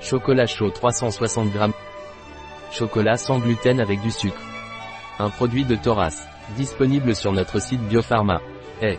Chocolat chaud 360 g. Chocolat sans gluten avec du sucre. Un produit de Thoras. Disponible sur notre site Biopharma. Eh.